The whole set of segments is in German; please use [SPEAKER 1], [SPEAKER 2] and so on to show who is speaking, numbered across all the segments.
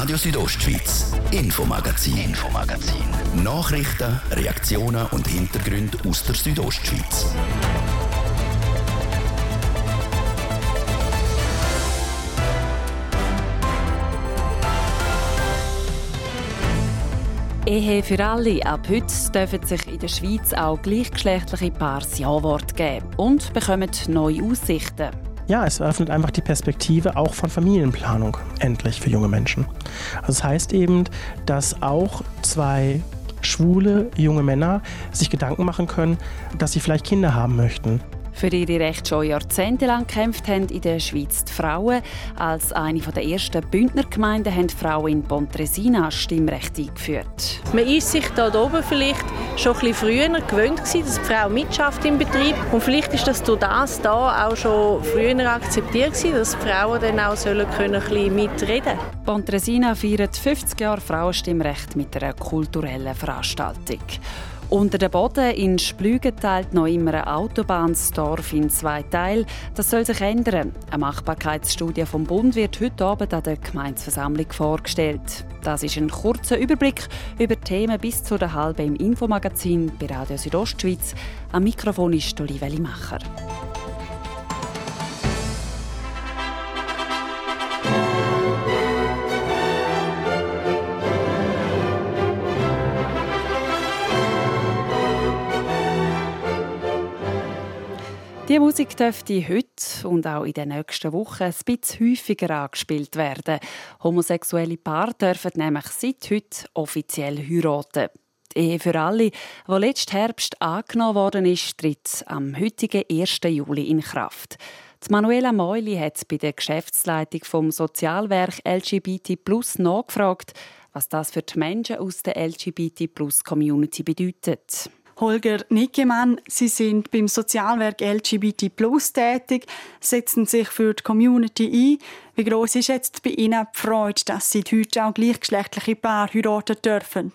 [SPEAKER 1] Radio Südostschweiz, Infomagazin, Infomagazin. Nachrichten, Reaktionen und Hintergründe aus der Südostschweiz.
[SPEAKER 2] Ehe für alle. Ab heute dürfen sich in der Schweiz auch gleichgeschlechtliche Paare das Ja-Wort geben und bekommen neue Aussichten.
[SPEAKER 3] Ja, es eröffnet einfach die Perspektive auch von Familienplanung endlich für junge Menschen. Also das heißt eben, dass auch zwei schwule junge Männer sich Gedanken machen können, dass sie vielleicht Kinder haben möchten
[SPEAKER 2] für ihre Rechte schon jahrzehntelang gekämpft haben in der Schweiz die Frauen. Als eine der ersten Bündnergemeinden haben Frauen in Pontresina Stimmrecht eingeführt.
[SPEAKER 4] Man ist sich da oben vielleicht schon ein bisschen früher gewöhnt gewesen, dass die Frau mitschafft im Betrieb und vielleicht ist das durch das da auch schon früher akzeptiert gewesen, dass die Frauen dann auch sollen können, ein bisschen mitreden
[SPEAKER 2] Pontresina feiert 50 Jahre Frauenstimmrecht mit einer kulturellen Veranstaltung. Unter dem Boden in Splügen teilt noch immer ein Autobahnsdorf in zwei Teile. Das soll sich ändern. Eine Machbarkeitsstudie vom Bund wird heute Abend an der Gemeinsversammlung vorgestellt. Das ist ein kurzer Überblick über Themen bis zu der halben im Infomagazin bei Radio Südostschweiz. Am Mikrofon ist Olivia Macher. Die Musik dürfte heute und auch in den nächsten Wochen ein bisschen häufiger angespielt werden. Homosexuelle Paare dürfen nämlich seit heute offiziell heiraten. Die Ehe für alle, die letzten Herbst angenommen worden ist, tritt am heutigen 1. Juli in Kraft. Die Manuela Meuli hat bei der Geschäftsleitung vom Sozialwerk LGBT Plus nachgefragt, was das für die Menschen aus der LGBT Plus Community bedeutet.
[SPEAKER 5] Holger Nickemann. Sie sind beim Sozialwerk LGBT Plus tätig, setzen sich für die Community ein. Wie groß ist jetzt bei Ihnen die Freude, dass Sie heute auch gleichgeschlechtliche Paare heiraten dürfen?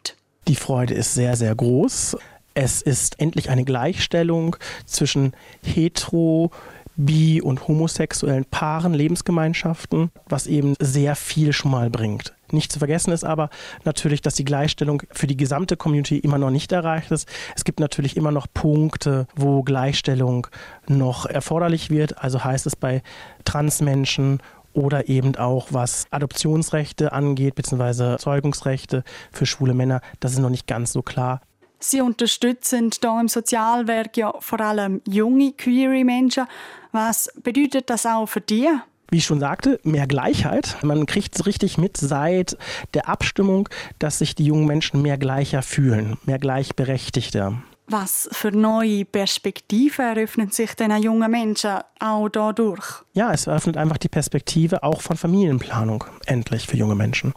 [SPEAKER 3] Die Freude ist sehr, sehr groß. Es ist endlich eine Gleichstellung zwischen hetero, bi- und homosexuellen Paaren, Lebensgemeinschaften, was eben sehr viel schon mal bringt. Nicht zu vergessen ist aber natürlich, dass die Gleichstellung für die gesamte Community immer noch nicht erreicht ist. Es gibt natürlich immer noch Punkte, wo Gleichstellung noch erforderlich wird. Also heißt es bei Transmenschen oder eben auch was Adoptionsrechte angeht, beziehungsweise Zeugungsrechte für schwule Männer. Das ist noch nicht ganz so klar.
[SPEAKER 5] Sie unterstützen hier im Sozialwerk ja vor allem junge queere Menschen. Was bedeutet das auch für dich?
[SPEAKER 3] Wie ich schon sagte, mehr Gleichheit. Man kriegt es richtig mit seit der Abstimmung, dass sich die jungen Menschen mehr gleicher fühlen, mehr gleichberechtigter.
[SPEAKER 5] Was für neue Perspektiven eröffnen sich den jungen Menschen auch dadurch?
[SPEAKER 3] Ja, es eröffnet einfach die Perspektive auch von Familienplanung endlich für junge Menschen.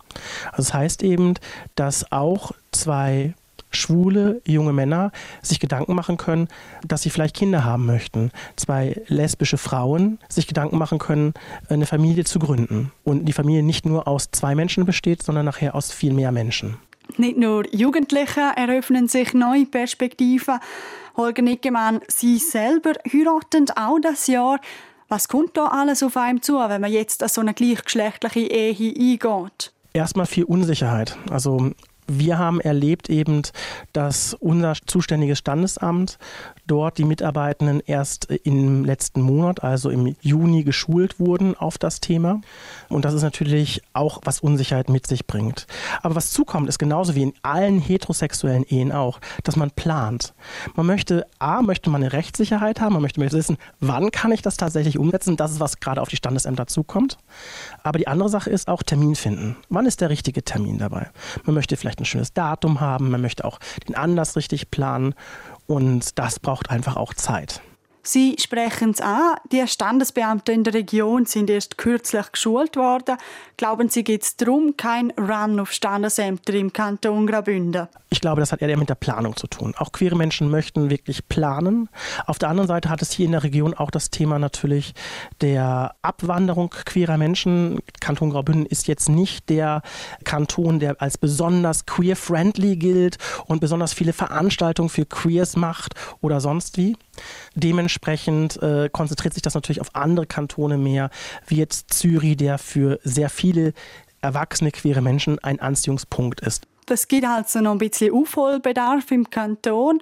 [SPEAKER 3] Also das heißt eben, dass auch zwei schwule junge Männer sich Gedanken machen können, dass sie vielleicht Kinder haben möchten. Zwei lesbische Frauen sich Gedanken machen können, eine Familie zu gründen. Und die Familie nicht nur aus zwei Menschen besteht, sondern nachher aus viel mehr Menschen.
[SPEAKER 5] Nicht nur Jugendliche eröffnen sich neue Perspektiven. Holger Nickemann, Sie selber heiraten auch das Jahr. Was kommt da alles auf einem zu, wenn man jetzt an so eine gleichgeschlechtliche Ehe eingeht?
[SPEAKER 3] Erstmal viel Unsicherheit. Also wir haben erlebt eben, dass unser zuständiges Standesamt dort die Mitarbeitenden erst im letzten Monat, also im Juni, geschult wurden auf das Thema. Und das ist natürlich auch, was Unsicherheit mit sich bringt. Aber was zukommt, ist genauso wie in allen heterosexuellen Ehen auch, dass man plant. Man möchte, A, möchte man eine Rechtssicherheit haben, man möchte wissen, wann kann ich das tatsächlich umsetzen. Das ist, was gerade auf die Standesämter zukommt. Aber die andere Sache ist auch Termin finden. Wann ist der richtige Termin dabei? Man möchte vielleicht ein schönes Datum haben, man möchte auch den Anlass richtig planen und das braucht einfach auch Zeit.
[SPEAKER 5] Sie sprechen es an. Die Standesbeamten in der Region sind erst kürzlich geschult worden. Glauben Sie, geht es darum, kein Run auf Standesämter im Kanton Graubünden?
[SPEAKER 3] Ich glaube, das hat eher mit der Planung zu tun. Auch queere Menschen möchten wirklich planen. Auf der anderen Seite hat es hier in der Region auch das Thema natürlich der Abwanderung queerer Menschen. Kanton Graubünden ist jetzt nicht der Kanton, der als besonders queer-friendly gilt und besonders viele Veranstaltungen für Queers macht oder sonst wie. Dementsprechend äh, konzentriert sich das natürlich auf andere Kantone mehr, wie jetzt Zürich, der für sehr viele erwachsene queere Menschen ein Anziehungspunkt ist.
[SPEAKER 5] Das gibt also noch ein bisschen Aufholbedarf im Kanton.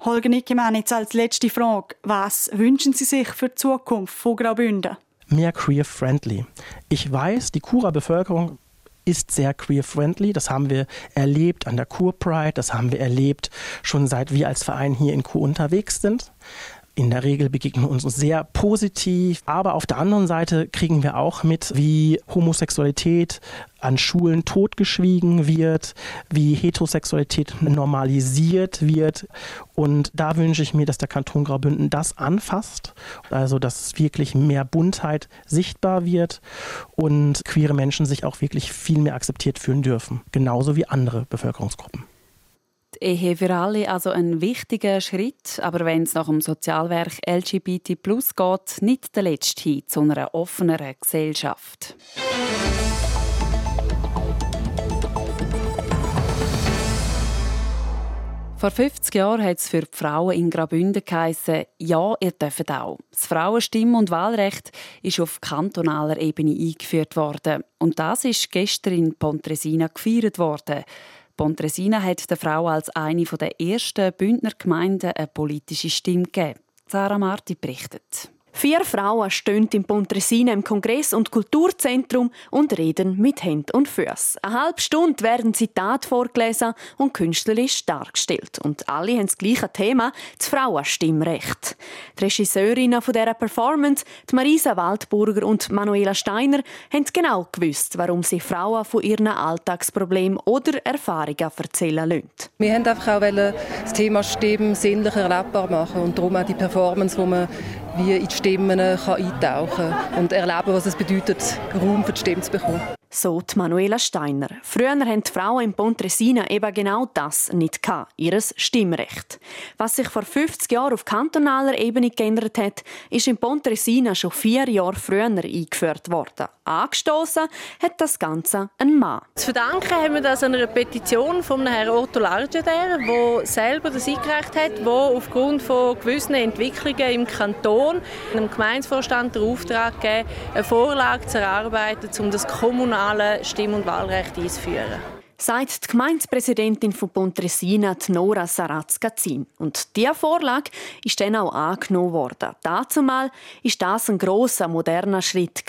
[SPEAKER 5] Holger Nickemann, jetzt als letzte Frage. Was wünschen Sie sich für die Zukunft von Graubünden?
[SPEAKER 3] Mehr queer-friendly. Ich weiß, die Churer Bevölkerung ist sehr queer-friendly. Das haben wir erlebt an der Kur Pride, das haben wir erlebt schon seit wir als Verein hier in Kur unterwegs sind. In der Regel begegnen uns sehr positiv, aber auf der anderen Seite kriegen wir auch mit, wie Homosexualität an Schulen totgeschwiegen wird, wie Heterosexualität normalisiert wird. Und da wünsche ich mir, dass der Kanton Graubünden das anfasst, also dass wirklich mehr Buntheit sichtbar wird und queere Menschen sich auch wirklich viel mehr akzeptiert fühlen dürfen, genauso wie andere Bevölkerungsgruppen.
[SPEAKER 2] Ehe für alle also ein wichtiger Schritt, aber wenn es nach dem Sozialwerk LGBT Plus geht, nicht der letzte hin zu einer offeneren Gesellschaft. Vor 50 Jahren hat es für die Frauen in Graubünden geheissen, ja, ihr dürft auch. Das Frauenstimm- und Wahlrecht ist auf kantonaler Ebene eingeführt worden. Und das ist gestern in Pontresina gefeiert worden. Pontresina hat der Frau als eine der ersten Bündner Gemeinden eine politische Stimme gegeben. Sarah Marti berichtet.
[SPEAKER 6] Vier Frauen stehen im Pontresina im Kongress- und Kulturzentrum und reden mit Händen und Füßen. Eine halbe Stunde werden Zitate vorgelesen und künstlerisch dargestellt. Und alle haben das gleiche Thema, das Frauenstimmrecht. Die Regisseurinnen dieser Performance, die Marisa Waldburger und Manuela Steiner, haben genau gewusst, warum sie Frauen von ihren Alltagsproblemen oder Erfahrungen erzählen lassen.
[SPEAKER 7] Wir wollten einfach auch das Thema Stimmen sinnlicher erlebbar machen und darum auch die Performance, wo man wie in die Stimmen kann eintauchen kann und erleben, was es bedeutet, Raum für die Stimme zu bekommen
[SPEAKER 6] so die Manuela Steiner. Früher haben die Frauen in Pontresina eben genau das nicht gehabt, ihr Stimmrecht. Was sich vor 50 Jahren auf kantonaler Ebene geändert hat, ist in Pontresina schon vier Jahre früher eingeführt worden. Angestoßen hat das Ganze ein Mann.
[SPEAKER 4] Zu verdanken haben wir das einer Petition von Herrn Otto Largeder, der selber das eingereicht hat, der aufgrund von gewissen Entwicklungen im Kanton einem Gemeindevorstand den Auftrag gegeben eine Vorlage zu erarbeiten, um das kommunale nationale Stimm- und Wahlrecht einzuführen.
[SPEAKER 6] Sagt die Gemeindepräsidentin von Pontresina, Nora Saratz-Gazin. Und diese Vorlage ist dann auch angenommen worden. Dazumal ist das ein grosser, moderner Schritt.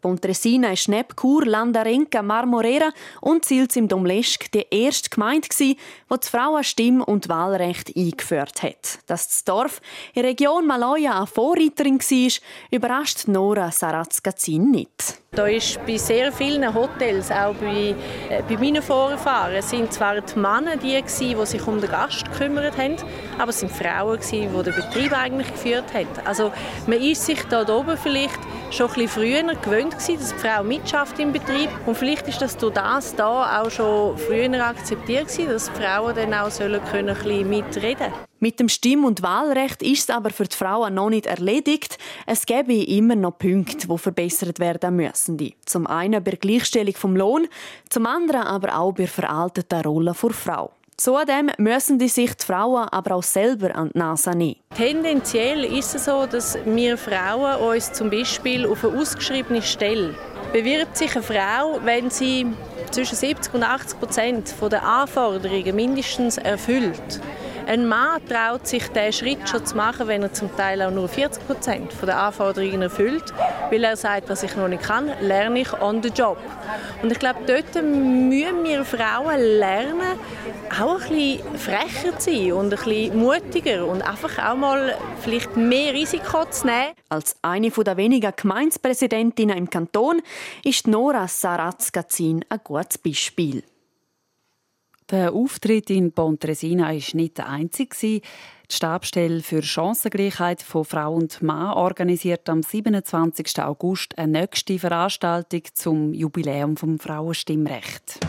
[SPEAKER 6] Pontresina ist neben Chur, Landarenca, Marmorera und Silz im Domleschg die erste Gemeinde, die das Frauenstimm- und Wahlrecht eingeführt hat. Dass das Dorf in der Region Maloja eine Vorreiterin war, überrascht Nora Saratz-Gazin nicht.
[SPEAKER 4] Da ist bei sehr vielen Hotels, auch bei, äh, bei meinen Vorfahren, sind zwar die Männer die, gewesen, die sich um den Gast gekümmert haben, aber es sind Frauen, gewesen, die den Betrieb eigentlich geführt haben. Also man ist sich da oben vielleicht schon ein bisschen früher gewöhnt gewesen, dass die Frau mitschafft im Betrieb und vielleicht ist das durch das da auch schon früher akzeptiert gewesen, dass Frauen dann auch sollen können, ein bisschen mitreden
[SPEAKER 6] mit dem Stimm- und Wahlrecht ist es aber für die Frauen noch nicht erledigt. Es gäbe immer noch Punkte, die verbessert werden müssen. Zum einen bei der Gleichstellung vom Lohn, zum anderen aber auch bei der veralteten Rolle der Frau. Zudem müssen die sich die Frauen aber auch selber an die Nase nehmen.
[SPEAKER 4] Tendenziell ist es so, dass wir Frauen uns zum Beispiel auf eine ausgeschriebene Stelle bewirbt sich eine Frau, wenn sie zwischen 70 und 80 Prozent der Anforderungen mindestens erfüllt ein Mann traut sich diesen Schritt schon zu machen, wenn er zum Teil auch nur 40 Prozent der Anforderungen erfüllt, weil er sagt, was ich noch nicht kann, lerne ich on the job. Und ich glaube, dort müssen wir Frauen lernen, auch ein bisschen frecher zu sein und ein bisschen mutiger und einfach auch mal vielleicht mehr Risiko zu nehmen.
[SPEAKER 6] Als eine der wenigen Gemeindepräsidentinnen im Kanton ist Nora Saratz-Gazin ein gutes Beispiel.
[SPEAKER 2] Der Auftritt in Pontresina war nicht der einzige. Die Stabstelle für Chancengleichheit von Frau und Mann organisiert am 27. August eine nächste Veranstaltung zum Jubiläum vom Frauenstimmrecht.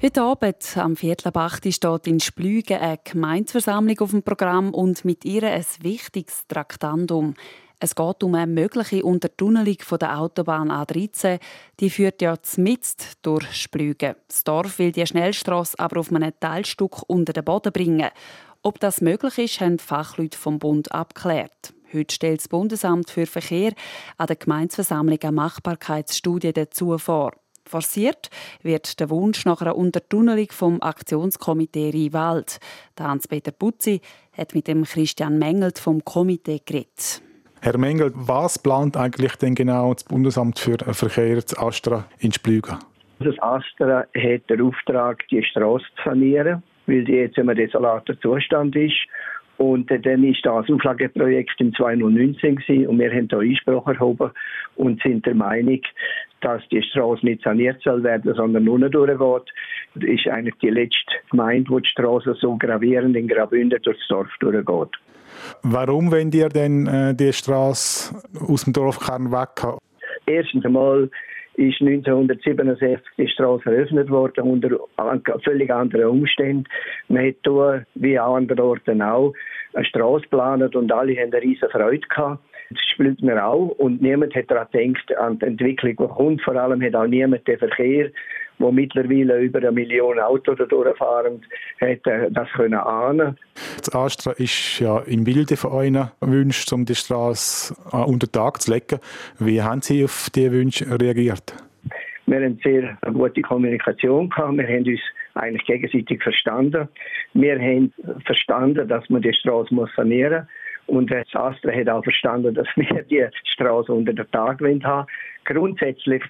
[SPEAKER 2] Heute Abend am Viertel steht in Splügen eine Gemeindeversammlung auf dem Programm und mit ihr ein wichtiges Traktandum. Es geht um eine mögliche Untertunnelung der Autobahn A13. Die führt ja zmitzt durch Splügen. Das Dorf will die Schnellstrasse aber auf einem Teilstück unter den Boden bringen. Ob das möglich ist, haben die Fachleute vom Bund abgeklärt. Heute stellt das Bundesamt für Verkehr an der Gemeinsversammlung eine Machbarkeitsstudie dazu vor. Forciert wird der Wunsch nach einer Untertunnelung vom Aktionskomitee Rheinwald. Hans-Peter Putzi hat mit dem Christian Mengelt vom Komitee geredet.
[SPEAKER 8] Herr Mengel, was plant eigentlich denn genau das Bundesamt für Verkehr, das Astra, in Splügen?
[SPEAKER 9] Das Astra hat den Auftrag, die Straße zu sanieren, weil die jetzt in einem desolaten Zustand ist. Und dann ist das Auflageprojekt im 2019 gewesen, und wir haben da Einspruch erhoben und sind der Meinung, dass die Straße nicht saniert soll werden, sondern nur durchgeht. Das ist eigentlich die letzte Gemeinde, wo die Straße so gravierend in Graubünden durchs Dorf durchgeht.
[SPEAKER 8] Warum wollt ihr denn äh, die Straße aus dem Dorfkern weg haben?
[SPEAKER 9] Erstens einmal ist 1967 die Straße eröffnet worden unter völlig anderen Umständen. Man hat hier, wie an anderen Orten auch, eine Straße geplant und alle haben eine riesige Freude gehabt. Das spielt man auch und niemand hat daran gedacht, an die Entwicklung, die kommt. Vor allem hat auch niemand den Verkehr wo mittlerweile über eine Million Autos durchfahren, hätte das können ahnen.
[SPEAKER 8] Das Astra ist ja im Bilde von euren Wünschen, um die Straße äh, unter Tag zu legen. Wie haben Sie auf diese Wünsche reagiert?
[SPEAKER 9] Wir haben sehr gute Kommunikation gehabt. Wir haben uns eigentlich gegenseitig verstanden. Wir haben verstanden, dass man die Straße sanieren muss. Und das Astra hat auch verstanden, dass wir die Straße unter den Tag haben. Grundsätzlich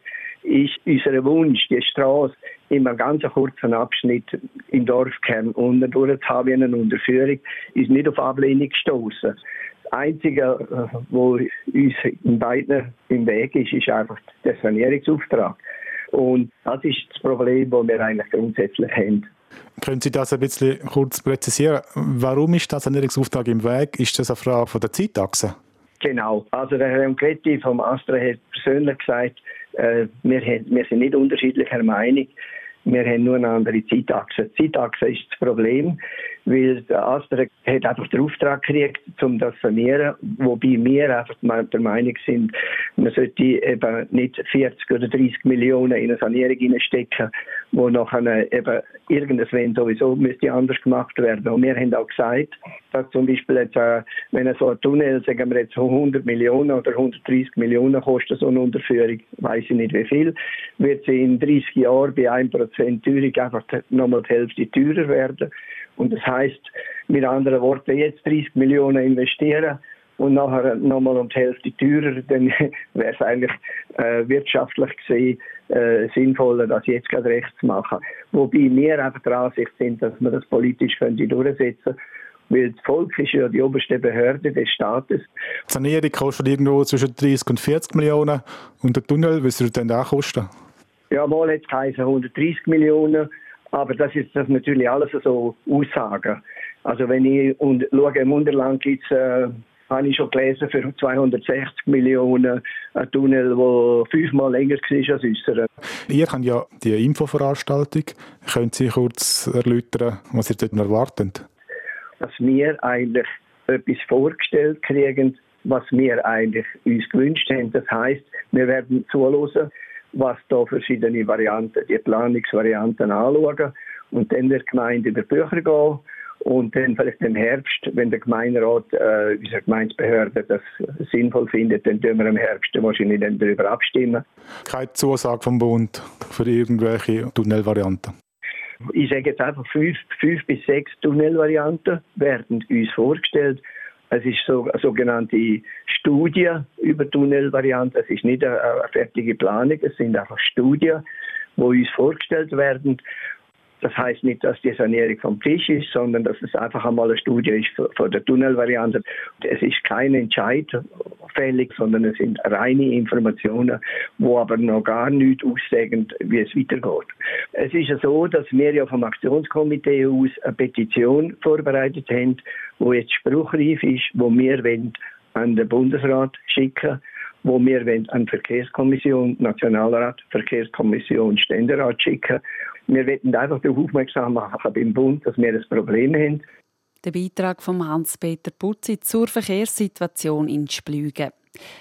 [SPEAKER 9] ist unser Wunsch, die Straße in einem ganz kurzen Abschnitt im Dorfkern unten durchzuhaben, eine Unterführung, ist nicht auf Ablehnung gestoßen. Das Einzige, was uns in beiden im Weg ist, ist einfach der Sanierungsauftrag. Und das ist das Problem, das wir eigentlich grundsätzlich haben.
[SPEAKER 8] Können Sie das ein bisschen kurz präzisieren? Warum ist der Sanierungsauftrag im Weg? Ist das eine Frage von der Zeitachse?
[SPEAKER 9] Genau. Also der Herr Gretti vom Astra hat persönlich gesagt, äh, wir, wir sind nicht unterschiedlicher Meinung. Wir haben nur eine andere Zeitachse. Die Zeitachse ist das Problem, weil Astra hat einfach den Auftrag gekriegt, um das zu sanieren, wobei wir einfach der Meinung sind, man sollte eben nicht 40 oder 30 Millionen in eine Sanierung hineinstecken, wo nachher eben irgendwann sowieso müsste anders gemacht werden. Und wir haben auch gesagt, dass zum Beispiel jetzt, äh, wenn so ein Tunnel, sagen wir jetzt 100 Millionen oder 130 Millionen kostet, so eine Unterführung, weiß ich nicht wie viel, wird sie in 30 Jahren bei 1% Teuerung einfach nochmal die Hälfte teurer werden. Und das heißt, mit anderen Worten, jetzt 30 Millionen investieren und nachher nochmal um die Hälfte teurer, dann wäre es eigentlich äh, wirtschaftlich gesehen äh, sinnvoller, das jetzt gerade recht zu machen. Wobei wir einfach der Ansicht sind, dass man das politisch könnte durchsetzen weil das Volk ist ja die oberste Behörde des Staates.
[SPEAKER 8] Die Sanierung kostet irgendwo zwischen 30 und 40 Millionen und der Tunnel, was würde denn auch kosten?
[SPEAKER 9] Ja, mal jetzt heißen 130 Millionen, aber das ist das natürlich alles so Aussagen. Also wenn ich und schaue, im Unterland gibt es äh, habe ich schon gelesen, für 260 Millionen ein Tunnel, der fünfmal länger war als unserer.
[SPEAKER 8] Ihr habt ja die Infoveranstaltung. Können Sie kurz erläutern, was ihr dort erwartet?
[SPEAKER 9] Dass wir eigentlich etwas vorgestellt kriegen, was wir eigentlich uns gewünscht haben. Das heißt, wir werden zuhören, was da verschiedene Varianten, die Planungsvarianten anschauen und dann der Gemeinde über Bücher gehen und dann vielleicht im Herbst, wenn der Gemeinderat, äh, unsere Gemeindebehörde das sinnvoll findet, dann tun wir im Herbst wahrscheinlich dann darüber abstimmen.
[SPEAKER 8] Keine Zusage vom Bund für irgendwelche Tunnelvarianten?
[SPEAKER 9] Ich sage jetzt einfach, fünf, fünf bis sechs Tunnelvarianten werden uns vorgestellt. Es ist so eine sogenannte Studie über Tunnelvarianten. Es ist nicht eine, eine fertige Planung, es sind einfach Studien, die uns vorgestellt werden. Das heißt nicht, dass die Sanierung vom Tisch ist, sondern dass es einfach einmal eine Studie ist von der Tunnelvariante. Es ist kein Entscheid fällig, sondern es sind reine Informationen, wo aber noch gar nicht aussagen, wie es weitergeht. Es ist ja so, dass wir ja vom Aktionskomitee aus eine Petition vorbereitet haben, wo jetzt spruchreif ist, wo wir an den Bundesrat schicken wo wir an die Verkehrskommission, Nationalrat, Verkehrskommission, Ständerat schicken wir wollen einfach darauf aufmerksam machen beim Bund, dass wir ein Problem haben.
[SPEAKER 2] Der Beitrag von Hans-Peter Putzi zur Verkehrssituation in Splügen.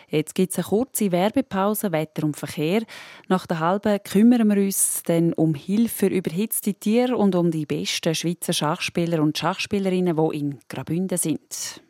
[SPEAKER 2] Jetzt gibt es eine kurze Werbepause, Wetter und Verkehr. Nach der halben kümmern wir uns dann um Hilfe für überhitzte Tiere und um die besten Schweizer Schachspieler und Schachspielerinnen, die in Graubünden sind.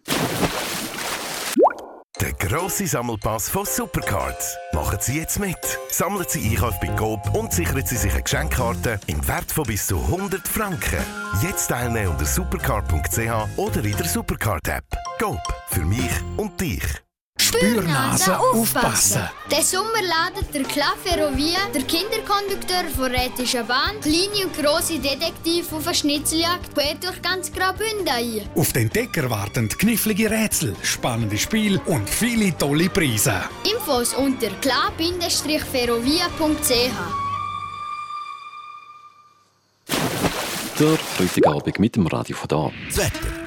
[SPEAKER 10] Der grosse Sammelpass von Supercards. Machen Sie jetzt mit. Sammeln Sie Einkauf bei Coop und sichern Sie sich eine Geschenkkarte im Wert von bis zu 100 Franken. Jetzt teilnehmen unter supercard.ch oder in der Supercard-App. Coop. Für mich und dich.
[SPEAKER 11] Spürnase aufpassen. Den Sommer ladet der Club Ferrovia, der Kinderkondukteur von Rätischer Bahn, kleine und grosse Detektive auf eine Schnitzeljagd quer durch ganz Graubünden ein.
[SPEAKER 12] Auf den Entdecker warten knifflige Rätsel, spannende Spiele und viele tolle Preise.
[SPEAKER 11] Infos unter club-ferrovia.ch
[SPEAKER 13] Der Freitagabend mit dem Radio von da.
[SPEAKER 1] Das Wetter.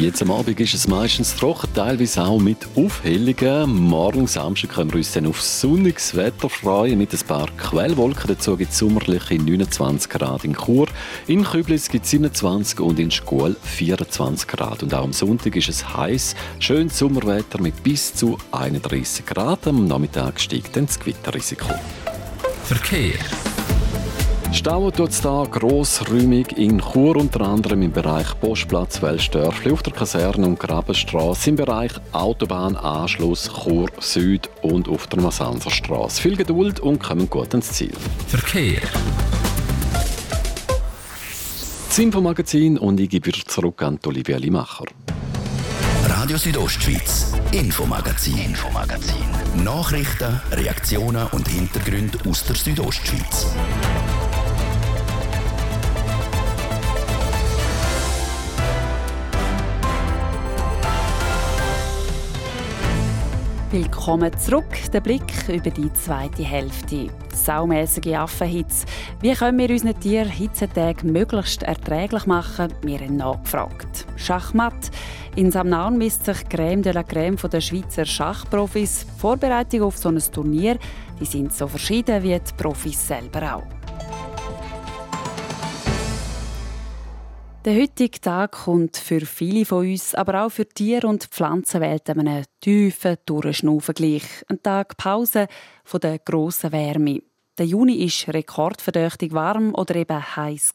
[SPEAKER 13] Jetzt am Abend ist es meistens trocken, teilweise auch mit Aufhellungen. Morgen Samstag können wir uns dann auf sonniges Wetter freuen mit ein paar Quellwolken. Dazu gibt es sommerliche 29 Grad in Chur. In Küblis gibt es 27 und in Schkuhl 24 Grad. Und auch am Sonntag ist es heiß, schönes Sommerwetter mit bis zu 31 Grad. Am Nachmittag steigt dann das Gewitterrisiko.
[SPEAKER 1] Verkehr.
[SPEAKER 13] Es hier grossräumig in Chur, unter anderem im Bereich Postplatz Welsdörfli auf der Kaserne und Grabenstraße, im Bereich Autobahnanschluss Chur Süd und auf der Masanserstraße. Viel Geduld und kommen gut ins Ziel.
[SPEAKER 1] Verkehr.
[SPEAKER 13] Das Infomagazin und ich gebe wieder zurück an Olivia Limacher.
[SPEAKER 1] Radio Südostschweiz, Infomagazin, Infomagazin. Nachrichten, Reaktionen und Hintergründe aus der Südostschweiz.
[SPEAKER 2] Willkommen zurück. Der Blick über die zweite Hälfte. Saumäßige Affenhitze. Wie können wir unseren Tieren Hitzetage möglichst erträglich machen? Wir haben nachgefragt. Schachmatt. In Samnaun misst sich Crème de la Crème von der Schweizer Schachprofis. Die Vorbereitung auf so ein Turnier die sind so verschieden wie die Profis selber auch. Der heutige Tag kommt für viele von uns, aber auch für Tier- und Pflanzenwelt einem tiefen Durchschnaufen gleich. Ein Tag Pause von der grossen Wärme. Der Juni ist rekordverdächtig warm oder eben heiß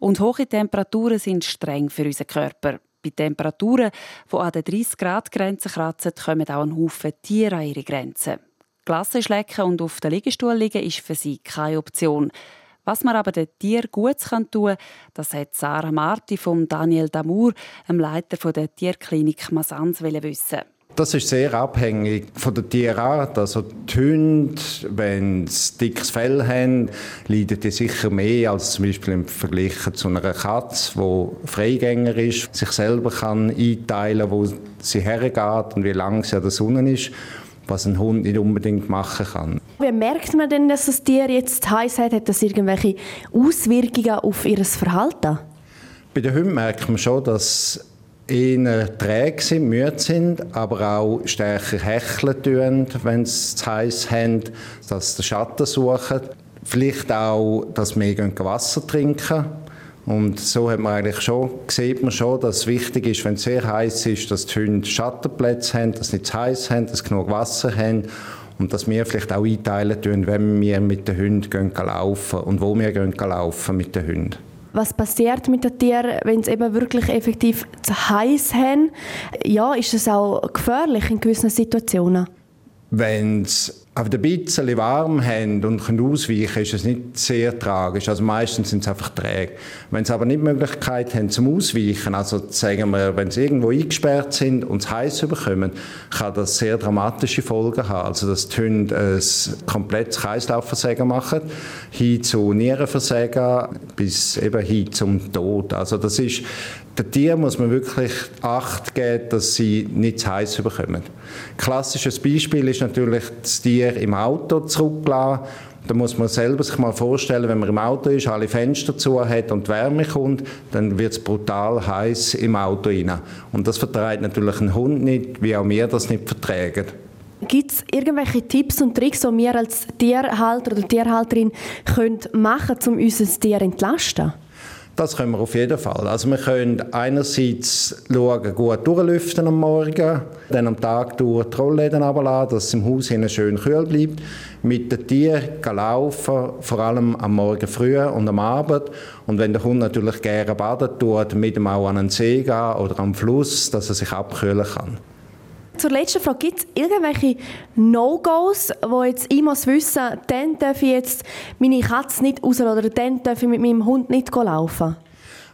[SPEAKER 2] und hohe Temperaturen sind streng für unseren Körper. Bei Temperaturen, die an der 30 Grad Grenze kratzen, kommen auch ein Haufen Tiere an ihre Grenzen. Klasse schlecken und auf den Liegestuhl liegen ist für sie keine Option. Was man aber den Tieren gut tun kann, das hat Sarah Marti von Daniel Damour, dem Leiter der Tierklinik Masans, wissen.
[SPEAKER 14] Das ist sehr abhängig von der Tierart. Also die Hunde, wenn sie dickes Fell haben, leiden die sicher mehr als zum Beispiel im Vergleich zu einer Katze, die Freigänger ist, sich selber kann einteilen, wo sie hergeht und wie lange sie an der Sonne ist was ein Hund nicht unbedingt machen kann.
[SPEAKER 6] Wie merkt man denn, dass das Tier jetzt heiß hat? Hat das irgendwelche Auswirkungen auf ihr Verhalten?
[SPEAKER 14] Bei den Hunden merkt man schon, dass eher träge sind, müde sind, aber auch stärker hecheln tun, wenn sie zu heiß haben, dass sie den Schatten suchen. Vielleicht auch, dass wir Wasser trinken und so hat man eigentlich schon, sieht man schon, dass es wichtig ist, wenn es sehr heiß ist, dass die Hunde Schattenplätze haben, dass sie nicht zu heiß haben, dass sie genug Wasser haben und dass wir vielleicht auch einteilen tun, wenn wir mit den Hunden gehen laufen und wo wir gehen laufen mit den Hunden.
[SPEAKER 6] Was passiert mit den Tieren, wenn sie eben wirklich effektiv zu heiß haben? Ja, ist das auch gefährlich in gewissen Situationen?
[SPEAKER 14] Wenn sie aber ein bisschen warm haben und können ausweichen, ist es nicht sehr tragisch. Also meistens sind sie einfach träge. Wenn sie aber nicht die Möglichkeit haben zum Ausweichen, also sagen wir, wenn sie irgendwo eingesperrt sind und es heiß bekommen, kann das sehr dramatische Folgen haben. Also dass die Hunde ein komplettes Kreislaufversagen machen, hin zu Nierenversagen, bis eben hin zum Tod. Also das ist den Tieren muss man wirklich Acht geben, dass sie nicht zu heiß bekommen. Klassisches Beispiel ist natürlich das Tier im Auto zurücklassen. Da muss man selber sich mal vorstellen, wenn man im Auto ist, alle Fenster zu hat und die Wärme kommt, dann wird es brutal heiß im Auto rein. Und das verträgt natürlich ein Hund nicht, wie auch wir das nicht vertragen.
[SPEAKER 6] Gibt es irgendwelche Tipps und Tricks, die wir als Tierhalter oder Tierhalterin können machen können, um unser Tier zu entlasten?
[SPEAKER 14] Das können wir auf jeden Fall. Also wir können einerseits schauen, gut durchlüften am Morgen, dann am Tag durch die Rollläden runterladen, dass es im Haus schön kühl bleibt. Mit den Tieren laufen, vor allem am Morgen früh und am Abend. Und wenn der Hund natürlich gerne baden tut, mit ihm auch an den See gehen oder am Fluss, dass er sich abkühlen kann.
[SPEAKER 15] Zur letzten Frage, gibt es irgendwelche No-Gos, wo jetzt ich muss wissen, dann darf ich jetzt meine Katze nicht raus oder dann darf ich mit meinem Hund nicht laufen?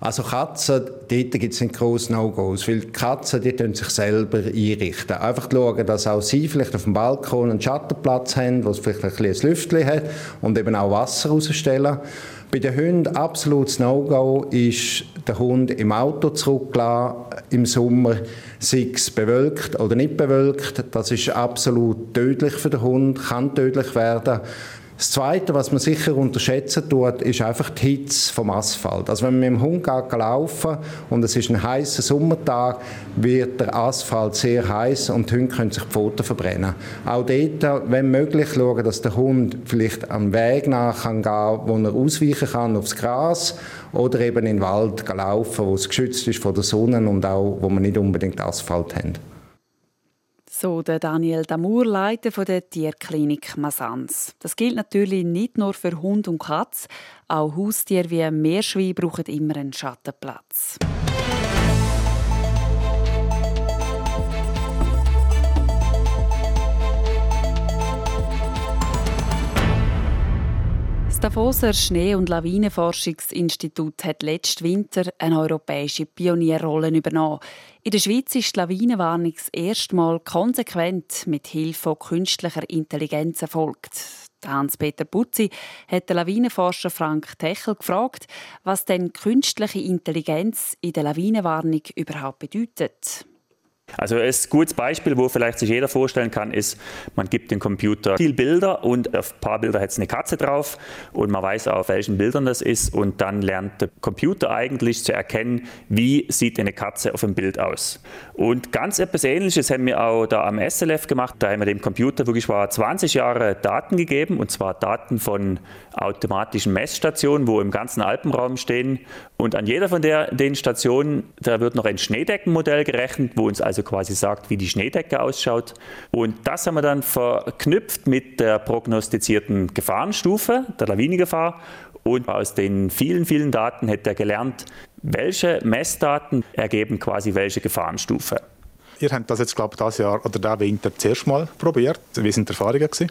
[SPEAKER 14] Also Katzen, dort gibt es nicht grosse No-Gos, weil die Katzen, die können sich selber einrichten. Einfach schauen, dass auch sie vielleicht auf dem Balkon einen Schattenplatz haben, wo es vielleicht ein kleines Lüftchen hat und eben auch Wasser rausstellen. Bei den Hunden absolutes No-Go ist, der Hund im Auto zurücklassen im Sommer, sei es bewölkt oder nicht bewölkt. Das ist absolut tödlich für den Hund, kann tödlich werden. Das Zweite, was man sicher unterschätzen tut, ist einfach die Hitze vom Asphalt. Also wenn man mit dem Hund laufen und es ist ein heißer Sommertag, wird der Asphalt sehr heiß und die Hunde können sich die Pfoten verbrennen. Auch dort, wenn möglich, schauen, dass der Hund vielleicht am Weg nach kann gehen, wo er ausweichen kann aufs Gras oder eben in den Wald laufen, wo es geschützt ist von der Sonne und auch, wo man nicht unbedingt Asphalt haben.
[SPEAKER 2] So der Daniel Damour, Leiter von der Tierklinik Masans. Das gilt natürlich nicht nur für Hund und Katz. Auch Haustiere wie Meerschwein brauchen immer einen Schattenplatz. Das Davoser Schnee- und Lawinenforschungsinstitut hat letzten Winter eine europäische Pionierrolle übernommen. In der Schweiz ist die Lawinenwarnung das erste Mal konsequent mit Hilfe von künstlicher Intelligenz erfolgt. Hans-Peter Butzi hat den Lawinenforscher Frank Techel gefragt, was denn künstliche Intelligenz in der Lawinenwarnung überhaupt bedeutet.
[SPEAKER 16] Also ein gutes Beispiel, wo vielleicht sich jeder vorstellen kann, ist, man gibt dem Computer viel Bilder und auf ein paar Bilder hat es eine Katze drauf und man weiß auch, auf welchen Bildern das ist und dann lernt der Computer eigentlich zu erkennen, wie sieht eine Katze auf dem Bild aus. Und ganz etwas Ähnliches haben wir auch da am SLF gemacht. Da haben wir dem Computer wirklich mal 20 Jahre Daten gegeben und zwar Daten von automatischen Messstationen, wo im ganzen Alpenraum stehen und an jeder von der, den Stationen, da wird noch ein Schneedeckenmodell gerechnet, wo uns also also quasi sagt, wie die Schneedecke ausschaut. Und das haben wir dann verknüpft mit der prognostizierten Gefahrenstufe, der Lawinengefahr. Und aus den vielen, vielen Daten hätte er gelernt, welche Messdaten ergeben quasi welche Gefahrenstufe.
[SPEAKER 8] Ihr habt das jetzt, glaube ich, das Jahr oder der Winter zuerst mal probiert. Wie sind die Erfahrungen? Gewesen?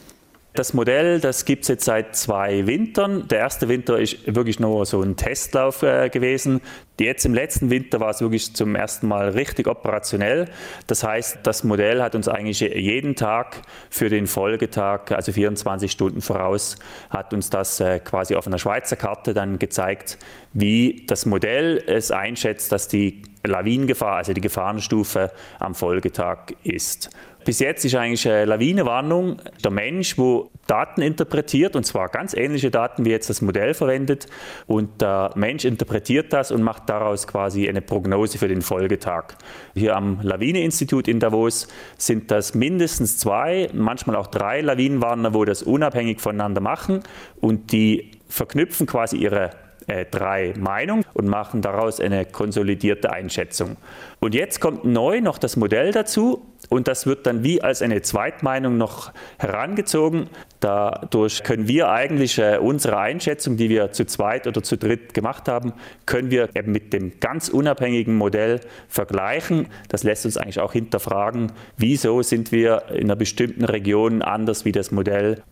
[SPEAKER 16] Das Modell, das gibt es jetzt seit zwei Wintern. Der erste Winter ist wirklich nur so ein Testlauf äh, gewesen. Jetzt im letzten Winter war es wirklich zum ersten Mal richtig operationell. Das heißt, das Modell hat uns eigentlich jeden Tag für den Folgetag, also 24 Stunden voraus, hat uns das äh, quasi auf einer Schweizer Karte dann gezeigt, wie das Modell es einschätzt, dass die Lawinengefahr, also die Gefahrenstufe am Folgetag ist. Bis jetzt ist eigentlich eine Lawinenwarnung der Mensch, wo Daten interpretiert, und zwar ganz ähnliche Daten, wie jetzt das Modell verwendet. Und der Mensch interpretiert das und macht daraus quasi eine Prognose für den Folgetag. Hier am Lawineinstitut in Davos sind das mindestens zwei, manchmal auch drei Lawinenwarner, wo das unabhängig voneinander machen und die verknüpfen quasi ihre äh, drei Meinungen und machen daraus eine konsolidierte Einschätzung. Und jetzt kommt neu noch das Modell dazu und das wird dann wie als eine Zweitmeinung noch herangezogen. Dadurch können wir eigentlich äh, unsere Einschätzung, die wir zu zweit oder zu dritt gemacht haben, können wir eben mit dem ganz unabhängigen Modell vergleichen. Das lässt uns eigentlich auch hinterfragen, wieso sind wir in einer bestimmten Region anders wie das Modell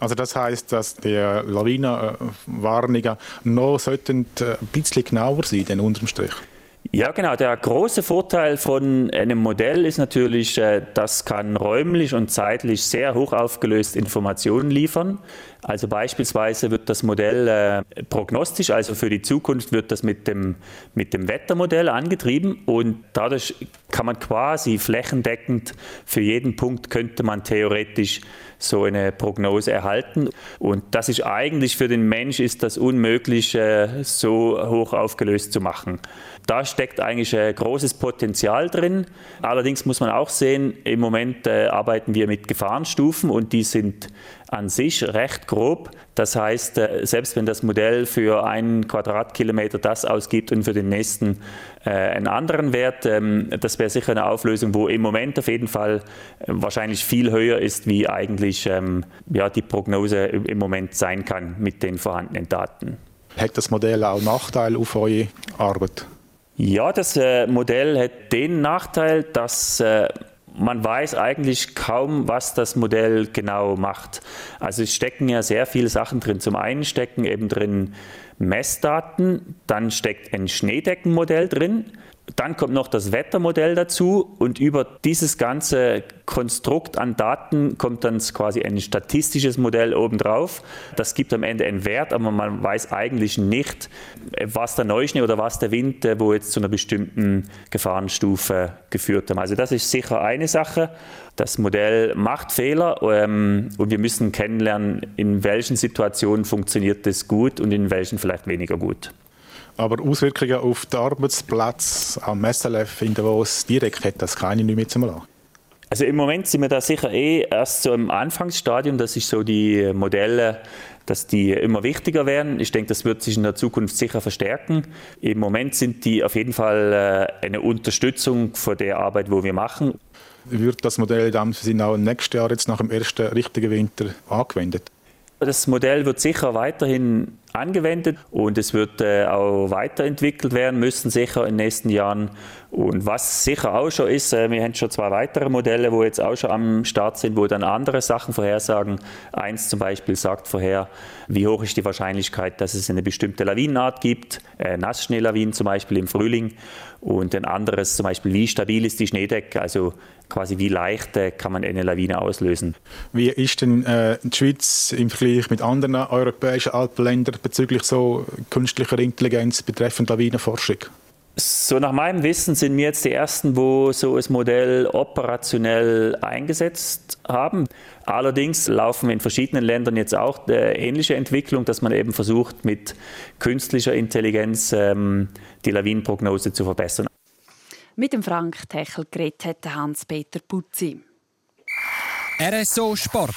[SPEAKER 8] also das heißt, dass die Lawinenwarnungen noch sollten äh, ein bisschen genauer sein, denn unterm Strich.
[SPEAKER 16] Ja, genau. Der große Vorteil von einem Modell ist natürlich, äh, das kann räumlich und zeitlich sehr hoch aufgelöst Informationen liefern. Also beispielsweise wird das Modell äh, prognostisch, also für die Zukunft wird das mit dem, mit dem Wettermodell angetrieben und dadurch kann man quasi flächendeckend für jeden Punkt könnte man theoretisch so eine Prognose erhalten. Und das ist eigentlich für den Mensch ist das unmöglich, äh, so hoch aufgelöst zu machen. Da steckt eigentlich ein großes Potenzial drin. Allerdings muss man auch sehen, im Moment äh, arbeiten wir mit Gefahrenstufen und die sind an sich recht grob. Das heißt, äh, selbst wenn das Modell für einen Quadratkilometer das ausgibt und für den nächsten äh, einen anderen Wert, ähm, das wäre sicher eine Auflösung, wo im Moment auf jeden Fall äh, wahrscheinlich viel höher ist, wie eigentlich ähm, ja, die Prognose im Moment sein kann mit den vorhandenen Daten.
[SPEAKER 8] Hat das Modell auch Nachteile auf eure Arbeit?
[SPEAKER 16] Ja, das äh, Modell hat den Nachteil, dass äh, man weiß eigentlich kaum, was das Modell genau macht. Also es stecken ja sehr viele Sachen drin. Zum einen stecken eben drin Messdaten, dann steckt ein Schneedeckenmodell drin, dann kommt noch das Wettermodell dazu und über dieses ganze Konstrukt an Daten kommt dann quasi ein statistisches Modell obendrauf. Das gibt am Ende einen Wert, aber man weiß eigentlich nicht, was der Neuschnee oder was der Wind, wo jetzt zu einer bestimmten Gefahrenstufe geführt haben. Also das ist sicher eine Sache. Das Modell macht Fehler ähm, und wir müssen kennenlernen, in welchen Situationen funktioniert das gut und in welchen vielleicht weniger gut.
[SPEAKER 8] Aber Auswirkungen auf den Arbeitsplatz am SLF in Davos direkt hat das keine nicht mehr zu machen.
[SPEAKER 16] Also im Moment sind wir da sicher eh erst so im Anfangsstadium, dass sich so die Modelle, dass die immer wichtiger werden. Ich denke, das wird sich in der Zukunft sicher verstärken. Im Moment sind die auf jeden Fall äh, eine Unterstützung für der Arbeit, wo wir machen.
[SPEAKER 8] Wird das Modell dann auch nächstes Jahr jetzt nach dem ersten richtigen Winter angewendet?
[SPEAKER 16] Das Modell wird sicher weiterhin angewendet und es wird äh, auch weiterentwickelt werden müssen, sicher in den nächsten Jahren. Und was sicher auch schon ist, äh, wir haben schon zwei weitere Modelle, wo jetzt auch schon am Start sind, wo dann andere Sachen vorhersagen. Eins zum Beispiel sagt vorher, wie hoch ist die Wahrscheinlichkeit, dass es eine bestimmte Lawinenart gibt, äh, Nassschneelawinen zum Beispiel im Frühling. Und ein anderes zum Beispiel, wie stabil ist die Schneedecke, also quasi wie leicht äh, kann man eine Lawine auslösen.
[SPEAKER 8] Wie ist denn äh, die Schweiz im Vergleich mit anderen europäischen Alpenländern bezüglich so künstlicher Intelligenz betreffend Lawinenforschung?
[SPEAKER 16] So nach meinem Wissen sind wir jetzt die Ersten, wo so ein Modell operationell eingesetzt haben. Allerdings laufen in verschiedenen Ländern jetzt auch eine ähnliche Entwicklung, dass man eben versucht, mit künstlicher Intelligenz ähm, die Lawinenprognose zu verbessern.
[SPEAKER 2] Mit dem Frank Techel geredet hat Hans-Peter Putzi.
[SPEAKER 17] RSO Sport.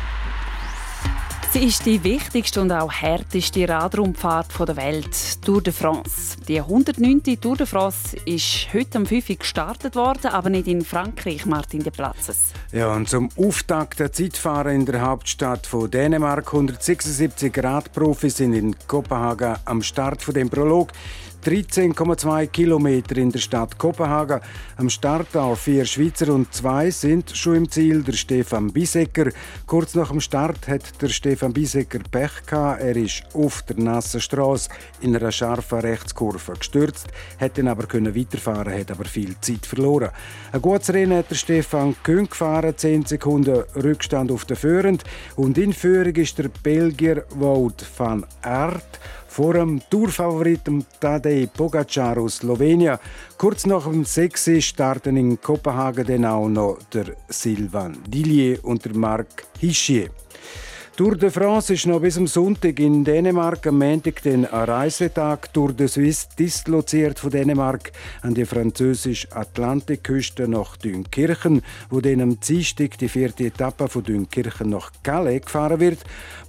[SPEAKER 2] Sie ist die wichtigste und auch härteste Radrundfahrt der Welt, Tour de France. Die 109. Tour de France ist heute am 5 Uhr gestartet worden, aber nicht in Frankreich, Martin de Platzes.
[SPEAKER 18] Ja, und zum Auftakt der Zeitfahrer in der Hauptstadt von Dänemark 176 Radprofis sind in Kopenhagen am Start von dem Prolog. 13,2 Kilometer in der Stadt Kopenhagen. Am Start auch vier Schweizer und zwei sind schon im Ziel. Der Stefan Bisecker. Kurz nach dem Start hat der Stefan Bisecker Pech gehabt. Er ist auf der nassen Straße in einer scharfen Rechtskurve gestürzt, hätte aber können weiterfahren, hat aber viel Zeit verloren. Ein gutes Rennen hat der Stefan Kühn gefahren, 10 Sekunden Rückstand auf der Führend und in Führung ist der Belgier Wout van Aert vor dem Tourfavoriten Tadej Pogacar aus Slowenien. Kurz nach dem 6 starten in Kopenhagen dann auch noch der Sylvain Dillier und der Marc Hichier. Tour de France ist noch bis am Sonntag in Dänemark. Am Montag den Reisetag Tour de Suisse disloziert von Dänemark an die französische Atlantikküste nach Dünkirchen, wo dann am Dienstag die vierte Etappe von Dünkirchen nach Calais gefahren wird.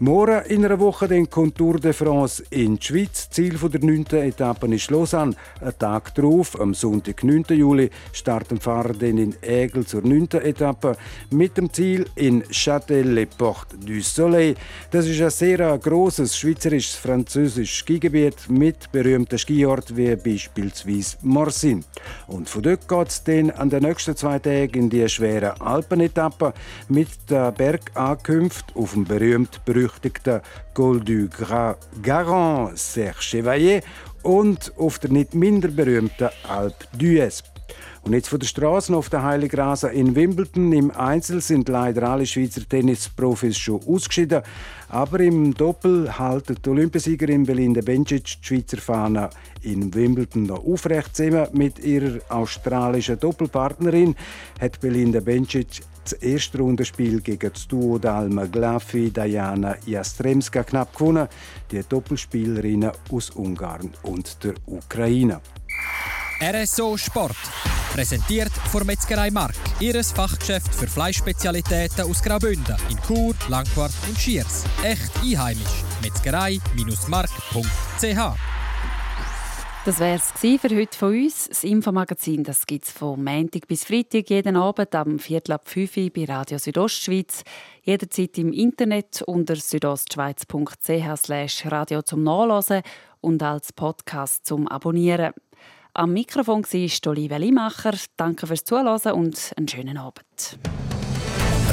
[SPEAKER 18] Morgen in einer Woche den kommt Tour de France in die Schweiz. Ziel der neunten Etappe ist Lausanne. Ein Tag darauf, am Sonntag, 9. Juli, starten Fahrer dann in Ägel zur neunten Etappe mit dem Ziel in Châtel-les-Portes du Soleil. Das ist ein sehr grosses schweizerisch-französisches Skigebiet mit berühmten Skiorten wie beispielsweise Morsin. Und von dort geht es dann an den nächsten zwei Tagen in die schwere Alpenetappe mit der Bergankünfte auf dem berühmt-berüchtigten Col du Gras Garon, Serre Chevalier und auf der nicht minder berühmten Alpe d'Huez. Und jetzt von der Straße auf der Heiligrasen in Wimbledon. Im Einzel sind leider alle Schweizer Tennisprofis schon ausgeschieden. Aber im Doppel halten die Olympiasiegerin Belinda Bencic die Schweizer Fahne in Wimbledon noch aufrecht. Zusammen mit ihrer australischen Doppelpartnerin hat Belinda Bencic das erste Rundenspiel gegen das Duo Dalma Glafi Diana Jastremska knapp gewonnen, die Doppelspielerinnen aus Ungarn und der Ukraine.
[SPEAKER 17] RSO Sport. Präsentiert von Metzgerei Mark. Ihres Fachgeschäft für Fleischspezialitäten aus Graubünden in Chur, Langquart und Schiers. Echt einheimisch. Metzgerei-mark.ch
[SPEAKER 2] das wäre es für heute von uns. Das Infomagazin gibt es von Montag bis Freitag jeden Abend am Viertel ab 5 Uhr bei Radio Südostschweiz. Jederzeit im Internet unter südostschweiz.ch radio zum Nachlesen und als Podcast zum Abonnieren. Am Mikrofon war Olivia Limacher. Danke fürs Zuhören und einen schönen Abend.